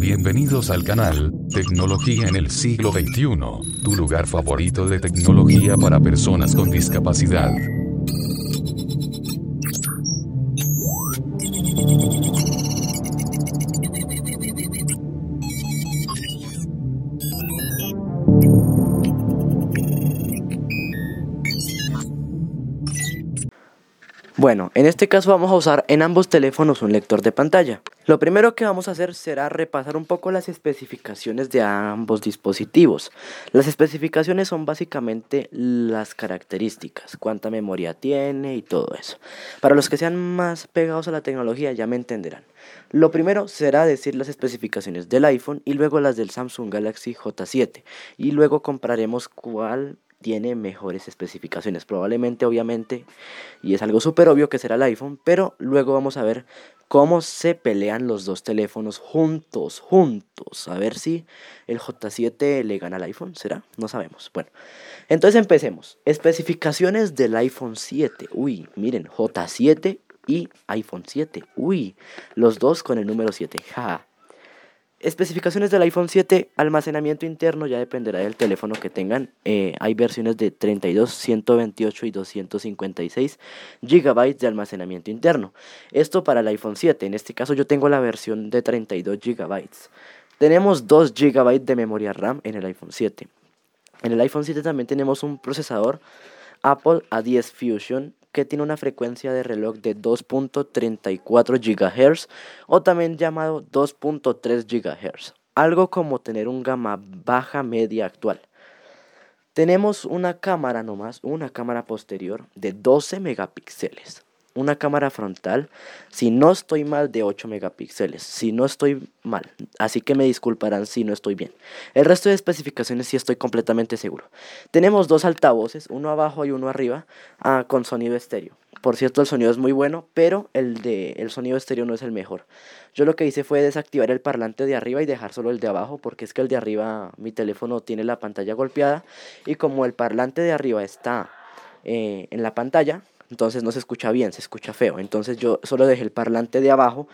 Bienvenidos al canal, Tecnología en el siglo XXI, tu lugar favorito de tecnología para personas con discapacidad. Bueno, en este caso vamos a usar en ambos teléfonos un lector de pantalla. Lo primero que vamos a hacer será repasar un poco las especificaciones de ambos dispositivos. Las especificaciones son básicamente las características, cuánta memoria tiene y todo eso. Para los que sean más pegados a la tecnología ya me entenderán. Lo primero será decir las especificaciones del iPhone y luego las del Samsung Galaxy J7 y luego compararemos cuál tiene mejores especificaciones. Probablemente, obviamente, y es algo súper obvio que será el iPhone, pero luego vamos a ver cómo se pelean los dos teléfonos juntos, juntos. A ver si el J7 le gana al iPhone, ¿será? No sabemos. Bueno, entonces empecemos. Especificaciones del iPhone 7. Uy, miren, J7 y iPhone 7. Uy, los dos con el número 7. Ja. Especificaciones del iPhone 7, almacenamiento interno ya dependerá del teléfono que tengan. Eh, hay versiones de 32, 128 y 256 GB de almacenamiento interno. Esto para el iPhone 7. En este caso yo tengo la versión de 32 GB. Tenemos 2 GB de memoria RAM en el iPhone 7. En el iPhone 7 también tenemos un procesador Apple A10 Fusion que tiene una frecuencia de reloj de 2.34 GHz o también llamado 2.3 GHz, algo como tener un gama baja media actual. Tenemos una cámara nomás, una cámara posterior de 12 megapíxeles una cámara frontal, si no estoy mal, de 8 megapíxeles. Si no estoy mal. Así que me disculparán si no estoy bien. El resto de especificaciones sí estoy completamente seguro. Tenemos dos altavoces, uno abajo y uno arriba, ah, con sonido estéreo. Por cierto, el sonido es muy bueno, pero el, de, el sonido estéreo no es el mejor. Yo lo que hice fue desactivar el parlante de arriba y dejar solo el de abajo, porque es que el de arriba, mi teléfono tiene la pantalla golpeada, y como el parlante de arriba está eh, en la pantalla, entonces no se escucha bien, se escucha feo. Entonces yo solo dejé el parlante de abajo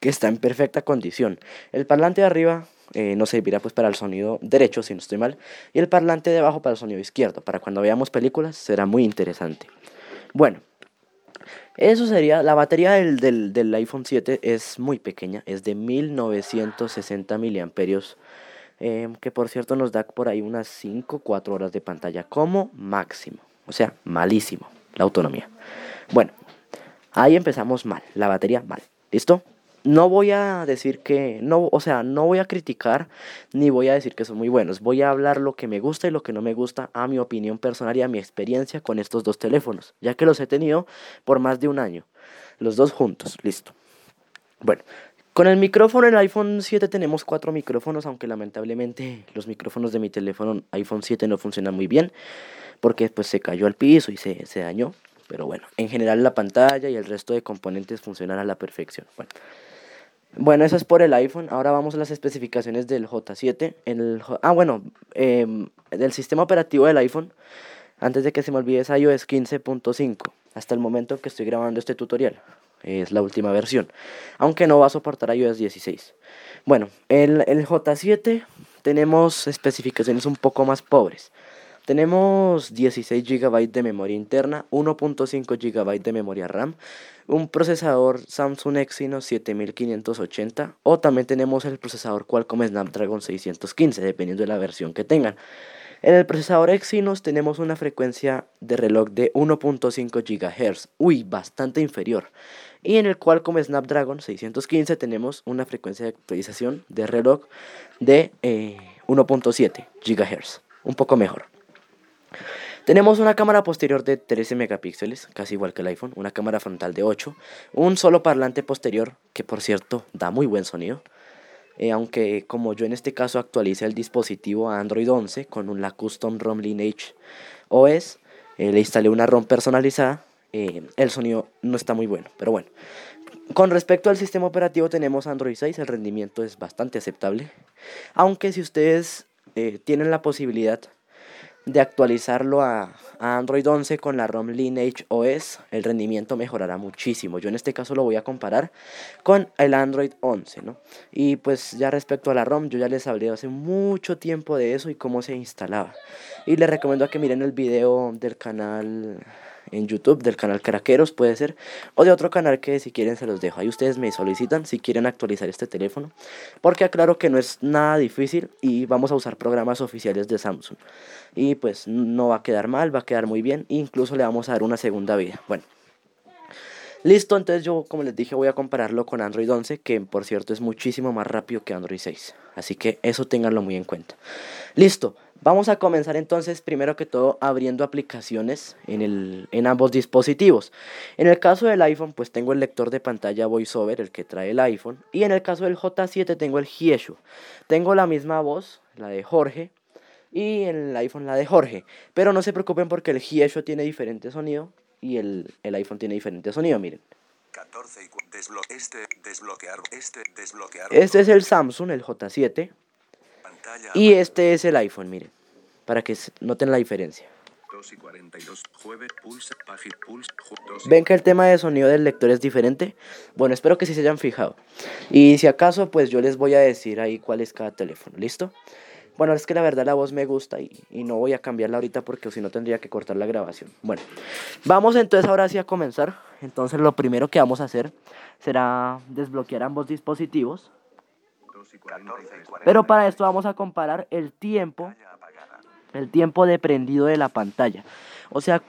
que está en perfecta condición. El parlante de arriba eh, no servirá pues para el sonido derecho, si no estoy mal, y el parlante de abajo para el sonido izquierdo. Para cuando veamos películas será muy interesante. Bueno, eso sería, la batería del, del, del iPhone 7 es muy pequeña, es de 1960 miliamperios. Eh, que por cierto nos da por ahí unas 5 4 horas de pantalla como máximo, o sea, malísimo la autonomía. Bueno, ahí empezamos mal, la batería mal. ¿Listo? No voy a decir que, no, o sea, no voy a criticar ni voy a decir que son muy buenos. Voy a hablar lo que me gusta y lo que no me gusta a mi opinión personal y a mi experiencia con estos dos teléfonos, ya que los he tenido por más de un año. Los dos juntos, listo. Bueno, con el micrófono en el iPhone 7 tenemos cuatro micrófonos, aunque lamentablemente los micrófonos de mi teléfono iPhone 7 no funcionan muy bien porque pues se cayó al piso y se, se dañó. Pero bueno, en general la pantalla y el resto de componentes funcionan a la perfección. Bueno, bueno eso es por el iPhone. Ahora vamos a las especificaciones del J7. El, ah, bueno, eh, del sistema operativo del iPhone. Antes de que se me olvide es iOS 15.5. Hasta el momento que estoy grabando este tutorial. Es la última versión. Aunque no va a soportar iOS 16. Bueno, el, el J7 tenemos especificaciones un poco más pobres. Tenemos 16 GB de memoria interna, 1.5 GB de memoria RAM, un procesador Samsung Exynos 7580 o también tenemos el procesador Qualcomm Snapdragon 615 dependiendo de la versión que tengan. En el procesador Exynos tenemos una frecuencia de reloj de 1.5 GHz, uy, bastante inferior. Y en el Qualcomm Snapdragon 615 tenemos una frecuencia de actualización de reloj de 1.7 eh, GHz, un poco mejor. Tenemos una cámara posterior de 13 megapíxeles, casi igual que el iPhone, una cámara frontal de 8, un solo parlante posterior, que por cierto da muy buen sonido, eh, aunque como yo en este caso actualice el dispositivo a Android 11 con la Custom ROM Lineage OS, eh, le instalé una ROM personalizada, eh, el sonido no está muy bueno, pero bueno. Con respecto al sistema operativo tenemos Android 6, el rendimiento es bastante aceptable, aunque si ustedes tienen la posibilidad de actualizarlo a, Android 11 con la ROM Lineage OS, el rendimiento mejorará muchísimo. Yo en este caso lo voy a comparar con el Android 11, ¿no? Y pues ya respecto a la ROM, yo ya les hablé hace mucho tiempo de eso y cómo se instalaba. Y les recomiendo que miren el video del canal en YouTube del canal Caraqueros, puede ser, o de otro canal que si quieren se los dejo. Ahí ustedes me solicitan si quieren actualizar este teléfono, porque aclaro que no es nada difícil y vamos a usar programas oficiales de Samsung. Y pues no va a quedar mal, va a quedar muy bien, incluso le vamos a dar una segunda vida. Bueno. Listo, entonces yo como les dije voy a compararlo con Android 11, que por cierto es muchísimo más rápido que Android 6. Así que eso ténganlo muy en cuenta. Listo, Vamos a comenzar entonces primero que todo abriendo aplicaciones en, el, en ambos dispositivos. En el caso del iPhone pues tengo el lector de pantalla VoiceOver, el que trae el iPhone. Y en el caso del J7 tengo el Hieshu. Tengo la misma voz, la de Jorge. Y en el iPhone la de Jorge. Pero no se preocupen porque el Hieshu tiene diferente sonido y el, iPhone tiene diferente sonido, miren. este, desbloquear, este, desbloquear. este es el Samsung, el J7. Y este es el iPhone, miren, para que noten la diferencia. ¿Ven que el tema de sonido del lector es diferente? Bueno, espero que sí se hayan fijado. Y si acaso, pues yo les voy a decir ahí cuál es cada teléfono. ¿Listo? Bueno, es que la verdad la voz me gusta y, y no voy a cambiarla ahorita porque si no tendría que cortar la grabación. Bueno, vamos entonces ahora sí a comenzar. Entonces lo primero que vamos a hacer será desbloquear ambos dispositivos. Pero para esto vamos a comparar el tiempo, el tiempo de prendido de la pantalla. O sea,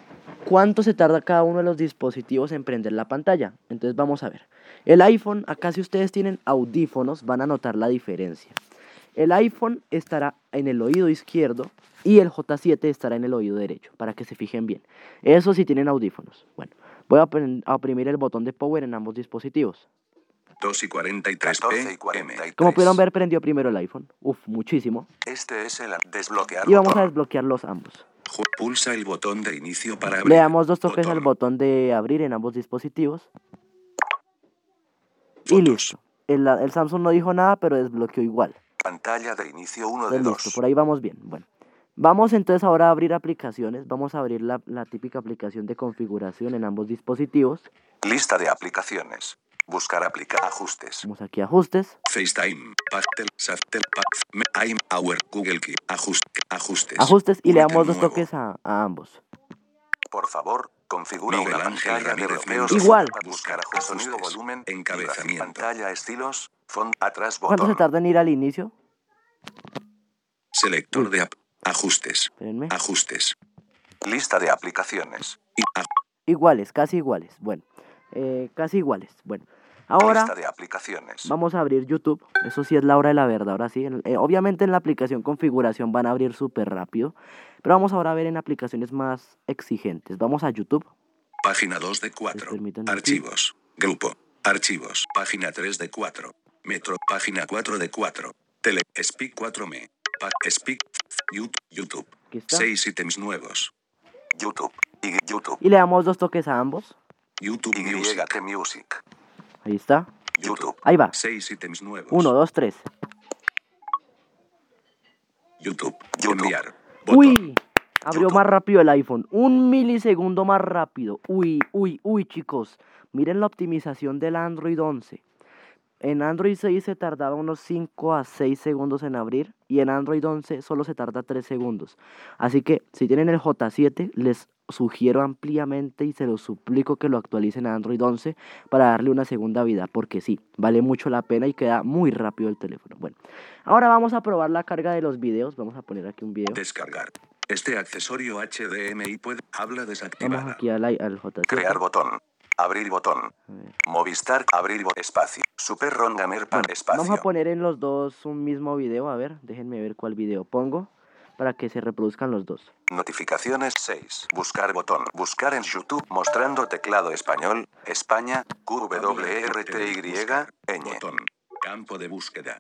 cuánto se tarda cada uno de los dispositivos en prender la pantalla. Entonces vamos a ver. El iPhone, acá si ustedes tienen audífonos, van a notar la diferencia. El iPhone estará en el oído izquierdo y el J7 estará en el oído derecho, para que se fijen bien. Eso si tienen audífonos. Bueno, voy a oprimir el botón de power en ambos dispositivos. 2 y 43 PM. Como pudieron ver, prendió primero el iPhone. Uf, muchísimo. Este es el desbloquear. Y vamos a desbloquearlos ambos. Pulsa el botón de inicio para abrir. Le damos dos toques al botón de abrir en ambos dispositivos. Y listo. El, Samsung no dijo nada, pero desbloqueó igual. Pantalla de inicio 1 de 2. Por ahí vamos bien. Bueno. Vamos entonces ahora a abrir aplicaciones. Vamos a abrir la, la típica aplicación de configuración en ambos dispositivos. Lista de aplicaciones. Buscar aplicar ajustes. Vamos aquí ajustes. FaceTime, Pastel, Saftel, I'm Our, Google Keep, ajustes. Ajustes y le damos dos toques a, ambos. Por favor, configura Miguel una Ángel Ramírez Igual. Buscar ajustes, sonido, volumen, encabezamiento. Pantalla, estilos, font, atrás, botón. ¿Cuánto se tarda en ir al inicio? Selector de app, ajustes. Espérenme. Ajustes. Lista de aplicaciones. iguales, casi iguales. Bueno, eh, casi iguales. Bueno. Ahora de aplicaciones. vamos a abrir YouTube. Eso sí es la hora de la verdad. Ahora sí. Eh, obviamente en la aplicación configuración van a abrir súper rápido. Pero vamos ahora a ver en aplicaciones más exigentes. Vamos a YouTube. Página 2 de 4. Archivos. Grupo. Archivos. Página 3 de 4. Metro. Página 4 de 4. Tele. Speak 4M. Speak. YouTube. 6 ítems nuevos. YouTube. Y YouTube. Y le damos dos toques a ambos. YouTube Music. Music. Ahí está. YouTube. Ahí va. Seis ítems nuevos. Uno, dos, tres. YouTube. Enviar. Uy. Abrió más rápido el iPhone. Un milisegundo más rápido. Uy, uy, uy, chicos. Miren la optimización del Android 11. En Android 6 se tardaba unos 5 a 6 segundos en abrir y en Android 11 solo se tarda 3 segundos. Así que si tienen el J7 les sugiero ampliamente y se lo suplico que lo actualicen a Android 11 para darle una segunda vida, porque sí, vale mucho la pena y queda muy rápido el teléfono. Bueno, ahora vamos a probar la carga de los videos. Vamos a poner aquí un video. Descargar. Este accesorio HDMI puede habla desactivada. Vamos aquí al, al J7. Crear botón. Abrir botón. Movistar, abrir espacio. Super Rongamer para espacio. Vamos a poner en los dos un mismo video. A ver, déjenme ver cuál video pongo para que se reproduzcan los dos. Notificaciones 6. Buscar botón. Buscar en YouTube mostrando teclado español, España, QWRTY, ñ. Campo de búsqueda.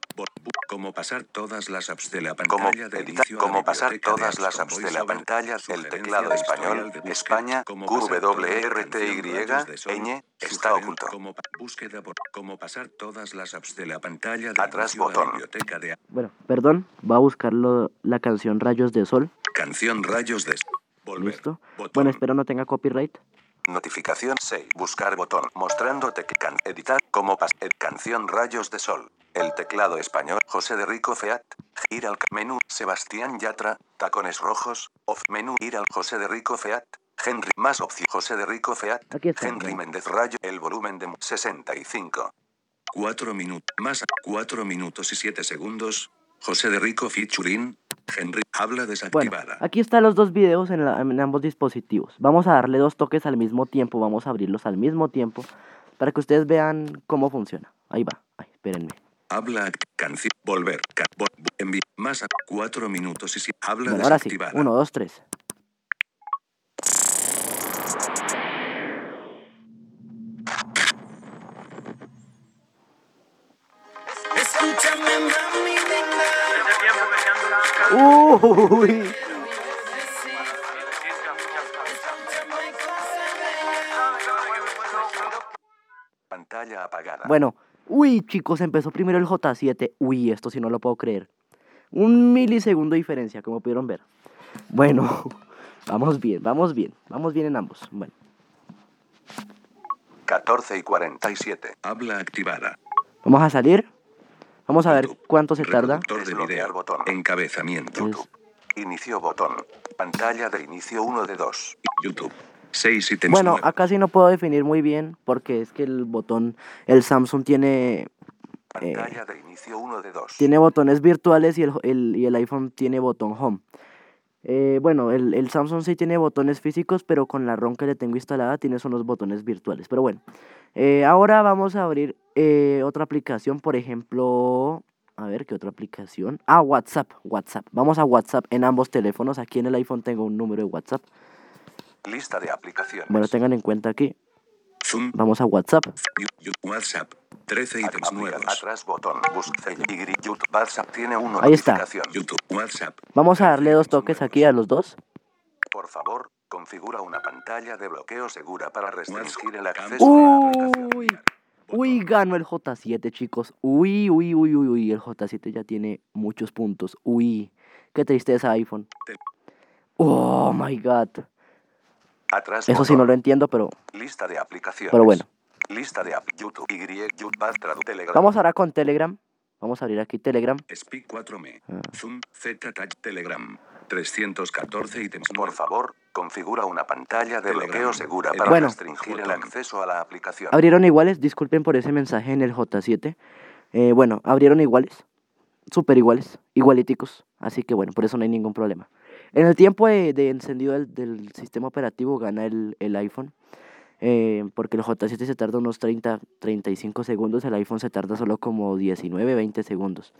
Cómo pasar todas las apps de la pantalla de la cómo pasar todas las apps de la pantalla, el sugerencia teclado español, España, Sol, ñ, está oculto. búsqueda por cómo pasar todas las apps de la pantalla de Atrás botón. biblioteca de Bueno, perdón, va a buscar la canción Rayos de Sol. canción Rayos de Sol. Listo. Bueno, espero no tenga copyright. Notificación 6. Buscar botón. Mostrándote que can. Editar. Como pas. ed- canción Rayos de Sol. El teclado español. José de Rico Feat. Ir al menú. Sebastián Yatra. Tacones rojos. Off menú. Ir al José de Rico Feat. Henry. Más opción. José de Rico Feat. Henry. Méndez Rayo. El volumen de 65. 4 minutos. Más 4 minutos y 7 segundos. José de Rico featuring. Henry. Habla Bueno, desactivada. aquí están los dos videos en, la- en ambos dispositivos. Vamos a darle dos toques al mismo tiempo, vamos a abrirlos al mismo tiempo para que ustedes vean cómo funciona. Ahí va, Ay, espérenme. Habla canción. Volver. Ca- vo- bu- envi- más 4 minutos y 7. Habla Bueno, ahora sí, uno, dos, tres. Uy, Pantalla apagada. bueno, uy chicos, empezó primero el J7. Uy, esto sí no lo puedo creer. Un milisegundo de diferencia, como pudieron ver. Bueno, vamos bien, vamos bien, vamos bien en ambos. Bueno, 14 y 47. Habla activada. vamos a salir. Vamos a ver cuánto se tarda. Reproductor de Desbloquear video. botón. Encabezamiento. Inicio botón. Pantalla de inicio 1 de 2. YouTube. 6 ítems Bueno, acá sí no puedo definir muy bien porque es que el botón, el Samsung tiene, Eh, Pantalla de inicio 1 de 2. tiene botones virtuales y el, el- y el iPhone tiene botón Home. Eh, bueno, el, el Samsung sí tiene botones físicos, pero con la ROM que le tengo instalada tiene son los botones virtuales. Pero bueno, eh, ahora vamos a abrir eh, otra aplicación, por ejemplo, a ver, ¿qué otra aplicación? Ah, WhatsApp, WhatsApp. Vamos a WhatsApp en ambos teléfonos. Aquí en el iPhone tengo un número de WhatsApp. Lista de aplicaciones. Bueno, tengan en cuenta aquí. Zoom. Vamos a WhatsApp. WhatsApp. 13 ítems Aplica- nuevos. Atrás botón. Busca y YouTube. WhatsApp tiene una Ahí está. notificación. YouTube. WhatsApp. Vamos a darle dos toques aquí a los dos. Por favor, configura una pantalla de bloqueo segura para restringir el WhatsApp. acceso a la aplicación. Uy, uy, ganó el J7, chicos. Uy, uy, uy, uy, uy, el J7 ya tiene muchos puntos. Uy, qué tristeza iPhone. Oh my god. Atrás Eso sí no lo entiendo, pero Lista de aplicaciones. Pero bueno. Lista de app. YouTube. Y YouTube. Telegram. vamos ahora con Telegram. Vamos a abrir aquí Telegram. Speak 4M. Ah. Zoom. Z Touch Telegram. 314 ítems Por favor, configura una pantalla de Telegram. bloqueo segura para Bueno. restringir el acceso a la aplicación. Abrieron iguales, disculpen por ese mensaje en el J7. Eh, bueno, abrieron iguales. Súper iguales, igualíticos. Así que bueno, por eso no hay ningún problema. En el tiempo de, de encendido del, del sistema operativo gana el, el iPhone. eh, porque el J7 se tarda unos 30, 35 segundos. El iPhone se tarda solo como 19, 20 segundos.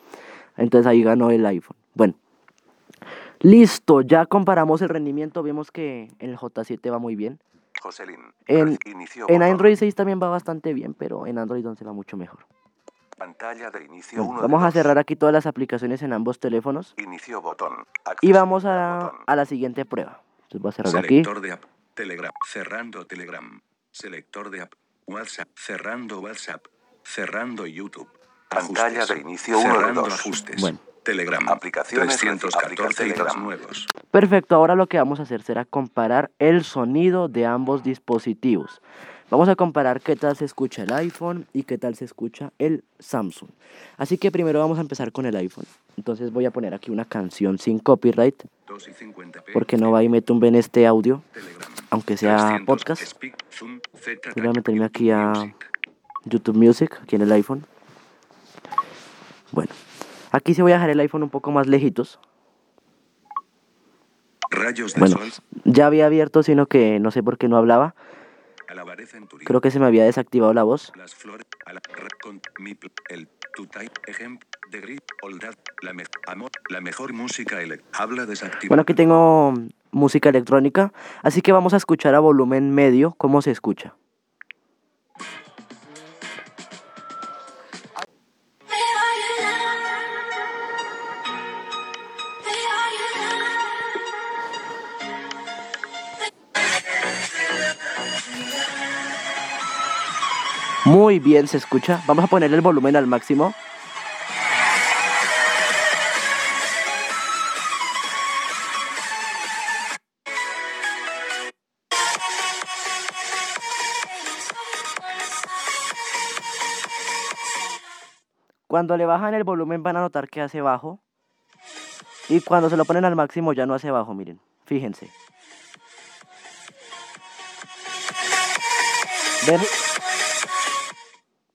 Entonces ahí ganó el iPhone. Bueno. Listo, ya comparamos el rendimiento. Vemos que el J7 va muy bien. Jocelyn. En- inicio En. Android 6 también va bastante bien, pero en Android 11 va mucho mejor. Pantalla de inicio Bueno, 1 vamos a cerrar aquí todas las aplicaciones en ambos teléfonos Inicio botón. y vamos a, botón. a la siguiente prueba. Entonces voy a cerrar aquí. Selector de app. Telegram. Cerrando Telegram. Selector de app. WhatsApp. Cerrando WhatsApp. Cerrando YouTube. Pantalla Ajustes. de inicio uno de Cerrando dos. ajustes. Bueno. Telegram. Aplicaciones, 314 aplica ítems Telegram. nuevos. Perfecto, ahora lo que vamos a hacer será comparar el sonido de ambos dispositivos. Vamos a comparar qué tal se escucha el iPhone y qué tal se escucha el Samsung. Así que primero vamos a empezar con el iPhone. Entonces voy a poner aquí una canción sin copyright 2 y 50p. porque no va y me tumben este audio, aunque sea 300 podcast. Voy a meterme aquí a. YouTube Music, aquí en el iPhone. Bueno, aquí sí voy a dejar el iPhone un poco más lejitos. Rayos de Bueno, sol. ya había abierto, sino que no sé por qué no hablaba. Creo que se me había desactivado la voz. Las flores. A la, re- con, mi, pl- el, tu type, ejemplo, de gris, oldad, la, me, amor, la mejor música, ele, habla desactivada. Bueno, aquí tengo música electrónica, así que vamos a escuchar a volumen medio cómo se escucha. Muy bien se escucha. Vamos a poner el volumen al máximo. Cuando le bajan el volumen van a notar que hace bajo. Y cuando se lo ponen al máximo ya no hace bajo, miren. Fíjense. ¿Ven?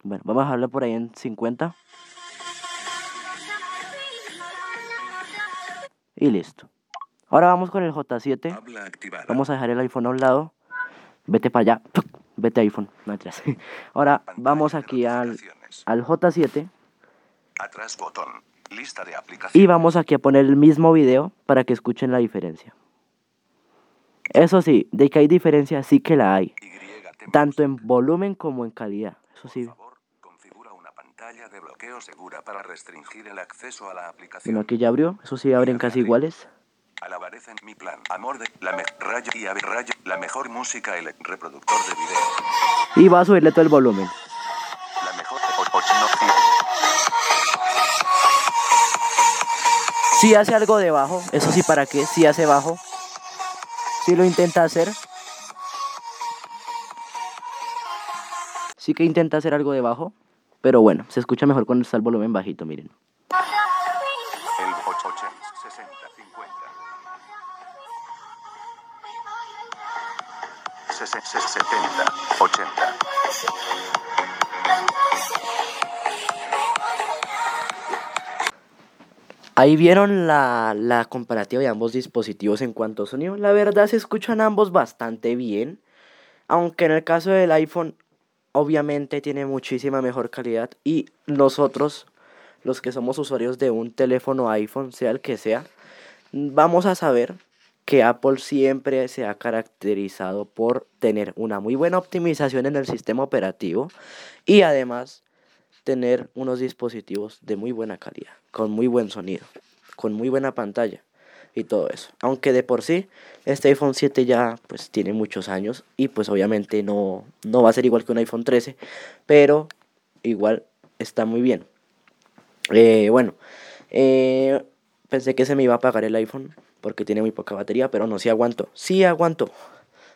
Bueno, vamos a dejarlo por ahí en 50. Y listo. Ahora vamos con el J7. Habla activada. Vamos a dejar el iPhone a un lado. Vete para allá. Vete iPhone. No atrás. Ahora vamos aquí al, al J7. Atrás botón. Lista de aplicaciones. Y vamos aquí a poner el mismo video para que escuchen la diferencia. Eso sí, de que hay diferencia, sí que la hay. Tanto en volumen como en calidad. Eso sí. Por favor, configura una pantalla de bloqueo segura para restringir el acceso a la aplicación. Bueno, aquí ya abrió. Eso sí, abren casi iguales. Alabarece en mi plan. Amor de la me rayo y ave rayo. La mejor música el reproductor de video. Y va a subirle todo el volumen. La mejor sí. Si hace algo de bajo. Eso sí, ¿para qué? Si hace bajo. Si lo intenta hacer. Sí que intenta hacer algo de bajo. Pero bueno, se escucha mejor cuando está el volumen bajito, miren. El 8, 80, 60, 50. Sesen- ses- 70, 80. Ahí vieron la, la comparativa de ambos dispositivos en cuanto a sonido. La verdad se escuchan ambos bastante bien. Aunque en el caso del iPhone, obviamente tiene muchísima mejor calidad. Y nosotros, los que somos usuarios de un teléfono iPhone, sea el que sea, vamos a saber que Apple siempre se ha caracterizado por tener una muy buena optimización en el sistema operativo y además tener unos dispositivos de muy buena calidad, con muy buen sonido, con muy buena pantalla y todo eso. Aunque de por sí este iPhone 7 ya pues tiene muchos años y pues obviamente no, no va a ser igual que un iPhone 13, pero igual está muy bien. Eh, bueno, eh, pensé que se me iba a apagar el iPhone porque tiene muy poca batería, pero no, sí aguanto, sí aguanto.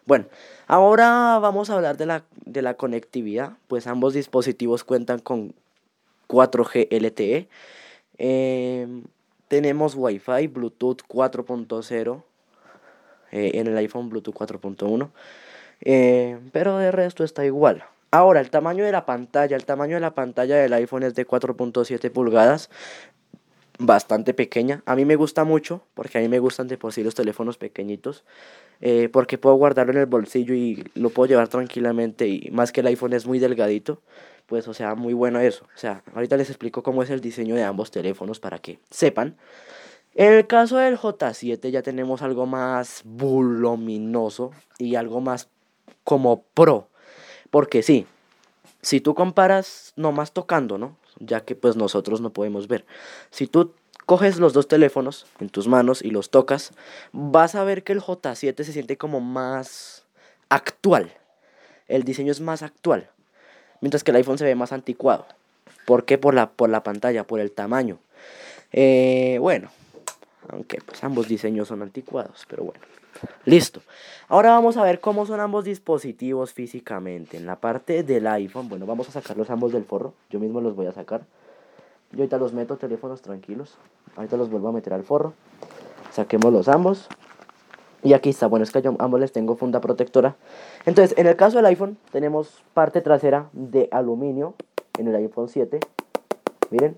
Bueno, ahora vamos a hablar de la, de la conectividad, pues ambos dispositivos cuentan con 4G LTE. Eh, tenemos Wi-Fi, Bluetooth 4.0, eh, en el iPhone Bluetooth 4.1, eh, pero de resto está igual. Ahora, el tamaño de la pantalla, el tamaño de la pantalla del iPhone es de 4.7 pulgadas, bastante pequeña. A mí me gusta mucho, porque a mí me gustan de por sí los teléfonos pequeñitos, eh, porque puedo guardarlo en el bolsillo y lo puedo llevar tranquilamente y más que el iPhone es muy delgadito, pues o sea, muy bueno eso. O sea, ahorita les explico cómo es el diseño de ambos teléfonos para que sepan. En el caso del J7 ya tenemos algo más voluminoso y algo más como pro, porque sí, si tú comparas nomás tocando, ¿no? Ya que pues nosotros no podemos ver. Si tú coges los dos teléfonos en tus manos y los tocas, vas a ver que el J7 se siente como más actual. El diseño es más actual. Mientras que el iPhone se ve más anticuado. ¿Por qué? Por la, por la pantalla, por el tamaño. Eh, bueno, aunque pues ambos diseños son anticuados, pero bueno. Listo. Ahora vamos a ver cómo son ambos dispositivos físicamente. En la parte del iPhone, bueno, vamos a sacarlos ambos del forro. Yo mismo los voy a sacar. Yo ahorita los meto teléfonos tranquilos. Ahorita los vuelvo a meter al forro. Saquémoslos ambos. Y aquí está, bueno, es que yo ambos les tengo funda protectora. Entonces, en el caso del iPhone, tenemos parte trasera de aluminio en el iPhone 7. Miren,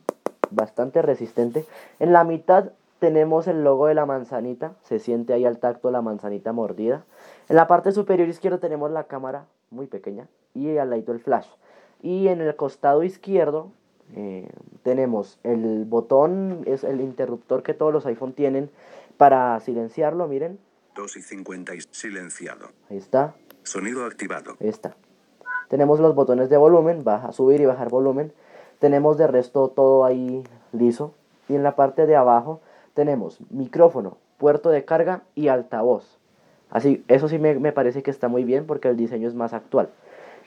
bastante resistente. En la mitad tenemos el logo de la manzanita. Se siente ahí al tacto la manzanita mordida. En la parte superior izquierda tenemos la cámara, muy pequeña. Y al lado el flash. Y en el costado izquierdo eh, tenemos el botón, es el interruptor que todos los iPhone tienen para silenciarlo, miren. 2 y 50 y silenciado. Ahí está, Sonido activado. ahí está. Tenemos los botones de volumen, baja, subir y bajar volumen. Tenemos de resto todo ahí liso. Y en la parte de abajo tenemos micrófono, puerto de carga y altavoz. Así, eso sí me, me parece que está muy bien porque el diseño es más actual.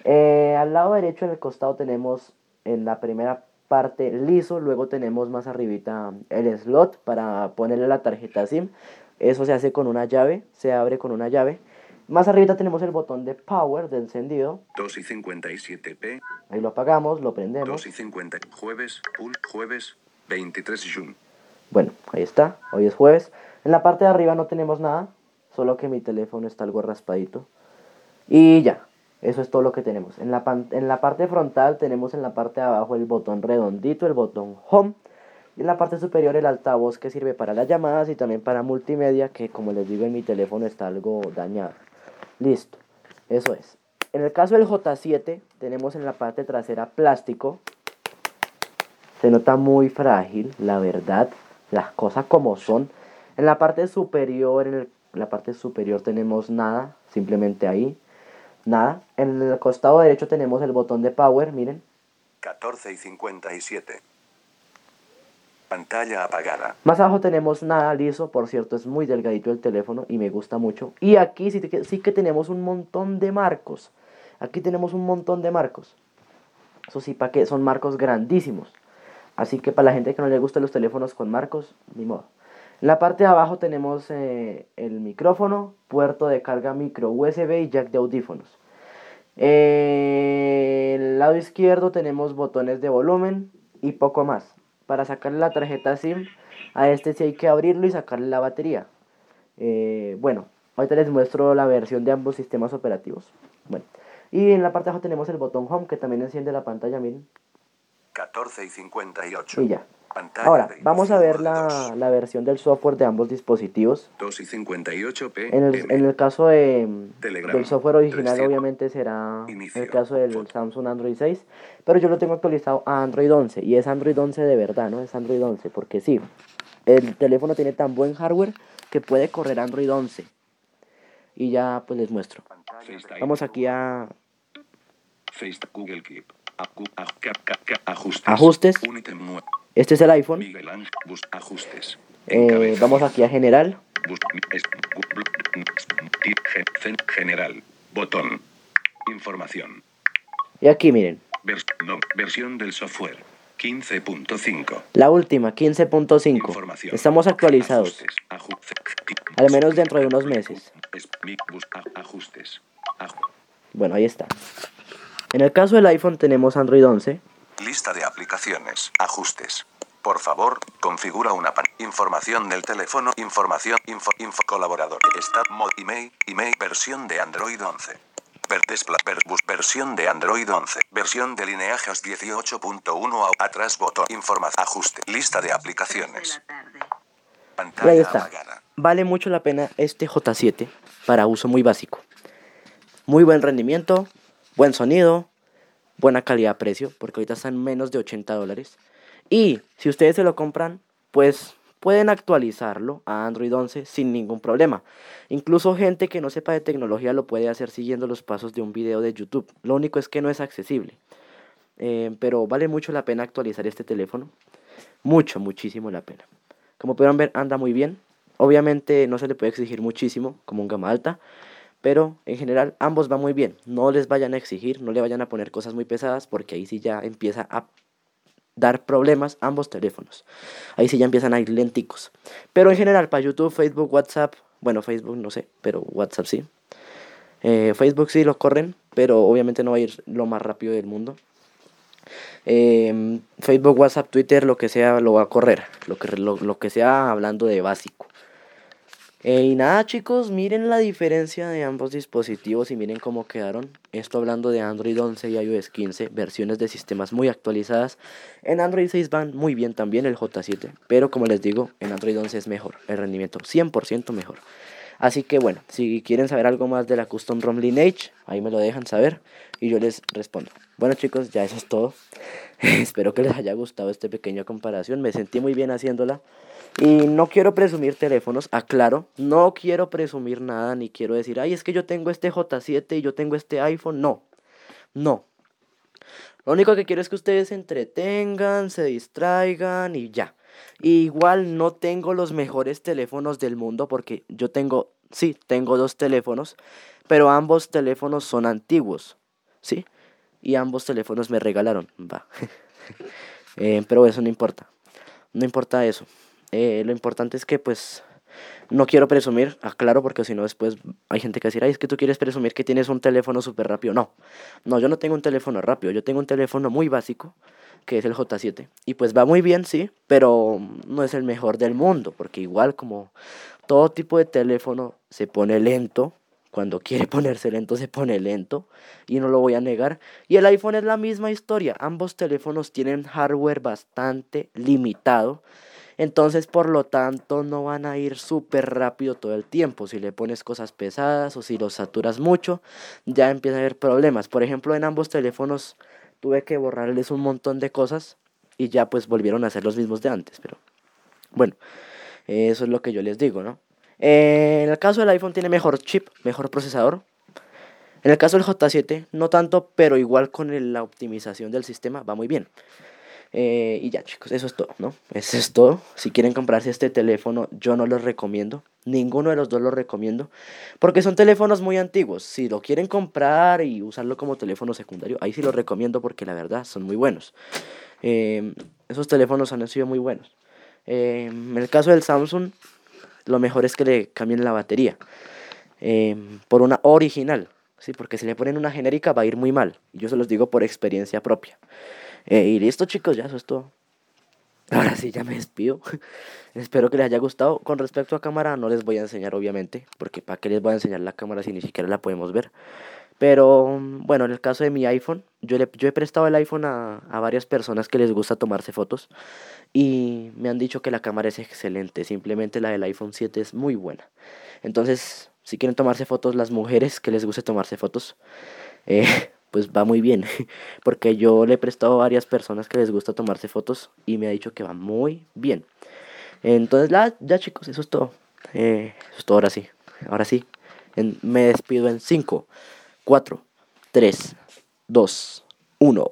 Eh, al lado derecho en el costado tenemos en la primera parte liso, luego tenemos más arribita el slot para ponerle la tarjeta SIM. Eso se hace con una llave, se abre con una llave. Más arriba tenemos el botón de power, de encendido. 2 y 57p. Ahí lo apagamos, lo prendemos. 2 y 50. Jueves, pull, jueves, 23 June. Bueno, ahí está, hoy es jueves. En la parte de arriba no tenemos nada, solo que mi teléfono está algo raspadito. Y ya, eso es todo lo que tenemos. En la, en la parte frontal tenemos en la parte de abajo el botón redondito, el botón home. Y en la parte superior el altavoz que sirve para las llamadas y también para multimedia, que como les digo en mi teléfono está algo dañado. Listo, eso es. En el caso del J7 tenemos en la parte trasera plástico. Se nota muy frágil, la verdad, las cosas como son. En la parte superior, en, la parte superior tenemos nada, simplemente ahí, nada. En el costado derecho tenemos el botón de power, miren. 14 y 57. Pantalla apagada. Más abajo tenemos nada liso, por cierto, es muy delgadito el teléfono y me gusta mucho. Y aquí sí, sí que tenemos un montón de marcos. Aquí tenemos un montón de marcos. Eso sí, para que son marcos grandísimos. Así que para la gente que no le gustan los teléfonos con marcos, ni modo. En la parte de abajo tenemos eh, el micrófono, puerto de carga micro USB y jack de audífonos. En el lado izquierdo tenemos botones de volumen y poco más para sacarle la tarjeta SIM, a este sí hay que abrirlo y sacarle la batería. Eh, bueno, ahorita les muestro la versión de ambos sistemas operativos. Bueno, y en la parte de abajo tenemos el botón Home que también enciende la pantalla, miren. 14 y 58. Y ya. Ahora, vamos a ver la, la, versión del software de ambos dispositivos. 2 y 58p. En el, en el caso de, del software original, obviamente será el caso del Samsung Android 6. Pero yo lo tengo actualizado a Android 11. Y es Android 11 de verdad, ¿no? Es Android 11. Porque sí, el teléfono tiene tan buen hardware que puede correr Android 11. Y ya, pues les muestro. Vamos aquí a. Google Keep. Ajustes. Ajustes. Este es el iPhone. Ajustes. Eh, vamos aquí a general. General. Botón. Información. Y aquí miren. versión del software. 15.5. La última, 15.5. Estamos actualizados. Al menos dentro de unos meses. Ajustes. Bueno, ahí está. En el caso del iPhone tenemos Android 11. Lista de aplicaciones. Ajustes. Por favor, configura una pan. Información del teléfono. Información. Info. Info. Colaborador. Stat mod. Email. Email. Versión de Android 11. Ver, ver, bus, versión de Android 11. Versión de lineajes 18.1 atrás botón. Información. Ajuste. Lista de aplicaciones. Pantalla ahí está. Vale mucho la pena este J7 para uso muy básico. Muy buen rendimiento, buen sonido, buena calidad-precio, porque ahorita están menos de 80 dólares. Y si ustedes se lo compran, pues pueden actualizarlo a Android 11 sin ningún problema. Incluso gente que no sepa de tecnología lo puede hacer siguiendo los pasos de un video de YouTube. Lo único es que no es accesible. Eh, pero vale mucho la pena actualizar este teléfono. Mucho, muchísimo la pena. Como pueden ver, anda muy bien. Obviamente no se le puede exigir muchísimo, como un gama alta. Pero en general ambos van muy bien. No les vayan a exigir, no le vayan a poner cosas muy pesadas porque ahí sí ya empieza a dar problemas ambos teléfonos. Ahí sí ya empiezan a ir lenticos. Pero en general para YouTube, Facebook, WhatsApp, bueno Facebook no sé, pero WhatsApp sí. Eh, Facebook sí lo corren, pero obviamente no va a ir lo más rápido del mundo. Em, Facebook, WhatsApp, Twitter, lo que sea, lo va a correr. Lo que, lo que sea hablando de básico. Eh, y nada chicos, miren la diferencia de ambos dispositivos y miren cómo quedaron. Esto hablando de Android 11 y iOS 15, versiones de sistemas muy actualizadas. En Android 6 van muy bien también el J7, pero como les digo, en Android 11 es mejor, el rendimiento 100% mejor. Así que bueno, si quieren saber algo más de la Custom ROM Lineage, ahí me lo dejan saber y yo les respondo. Bueno chicos, ya eso es todo. Espero que les haya gustado esta pequeña comparación. Me sentí muy bien haciéndola. Y no quiero presumir teléfonos, aclaro, no quiero presumir nada, ni quiero decir, ay, es que yo tengo este J7 y yo tengo este iPhone. No, no. Lo único que quiero es que ustedes se entretengan, se distraigan y ya. igual no tengo los mejores teléfonos del mundo porque yo tengo, sí, tengo dos teléfonos, pero ambos teléfonos son antiguos, ¿sí? y ambos teléfonos me regalaron. Va. Eh, pero eso no importa. No importa eso. Eh, lo importante es que pues no quiero presumir, aclaro, porque si no después hay gente que decir, ay, es que tú quieres presumir que tienes un teléfono súper rápido. No, no, yo no tengo un teléfono rápido, yo tengo un teléfono muy básico, que es el J7. Y pues va muy bien, sí, pero no es el mejor del mundo, porque igual como todo tipo de teléfono se pone lento, cuando quiere ponerse lento se pone lento y no lo voy a negar. Y el iPhone es la misma historia. Ambos teléfonos tienen hardware bastante limitado. Entonces, por lo tanto, no van a ir súper rápido todo el tiempo. Si le pones cosas pesadas o si los saturas mucho, ya empieza a haber problemas. Por ejemplo, en ambos teléfonos tuve que borrarles un montón de cosas y ya pues volvieron a ser los mismos de antes. Pero bueno, eso es lo que yo les digo, ¿no? en el caso del iPhone tiene mejor chip, mejor procesador. En el caso del J7, no tanto, pero igual con la optimización del sistema va muy bien. Eh, y ya chicos, eso es todo, ¿no? Eso es todo. Si quieren comprarse este teléfono, yo no los recomiendo. Ninguno de los dos lo recomiendo. Porque son teléfonos muy antiguos. Si lo quieren comprar y usarlo como teléfono secundario, ahí sí lo recomiendo porque la verdad son muy buenos. Eh, esos teléfonos han sido muy buenos. Eh, en el caso del Samsung, lo mejor es que le cambien la batería. por una original. Sí, porque si le ponen una genérica va a ir muy mal. Yo se los digo por experiencia propia. Eh, y listo chicos, ya eso es todo. Ahora sí, ya me despido. Espero que les haya gustado. Con respecto a cámara, no les voy a enseñar, obviamente, porque ¿para qué les voy a enseñar la cámara si ni siquiera la podemos ver? Pero bueno, en el caso de mi iPhone, yo, le, yo he prestado el iPhone a, a varias personas que les gusta tomarse fotos y me han dicho que la cámara es excelente. Simplemente la del iPhone 7 es muy buena. Entonces, si quieren tomarse fotos, las mujeres que les guste tomarse fotos, eh, pues va muy bien. Porque yo le he prestado a varias personas que les gusta tomarse fotos y me ha dicho que va muy bien. Entonces, la, ya chicos, eso es todo. Eh, eso es todo ahora sí. Ahora sí. me despido en 5, 4, 3, 2, 1.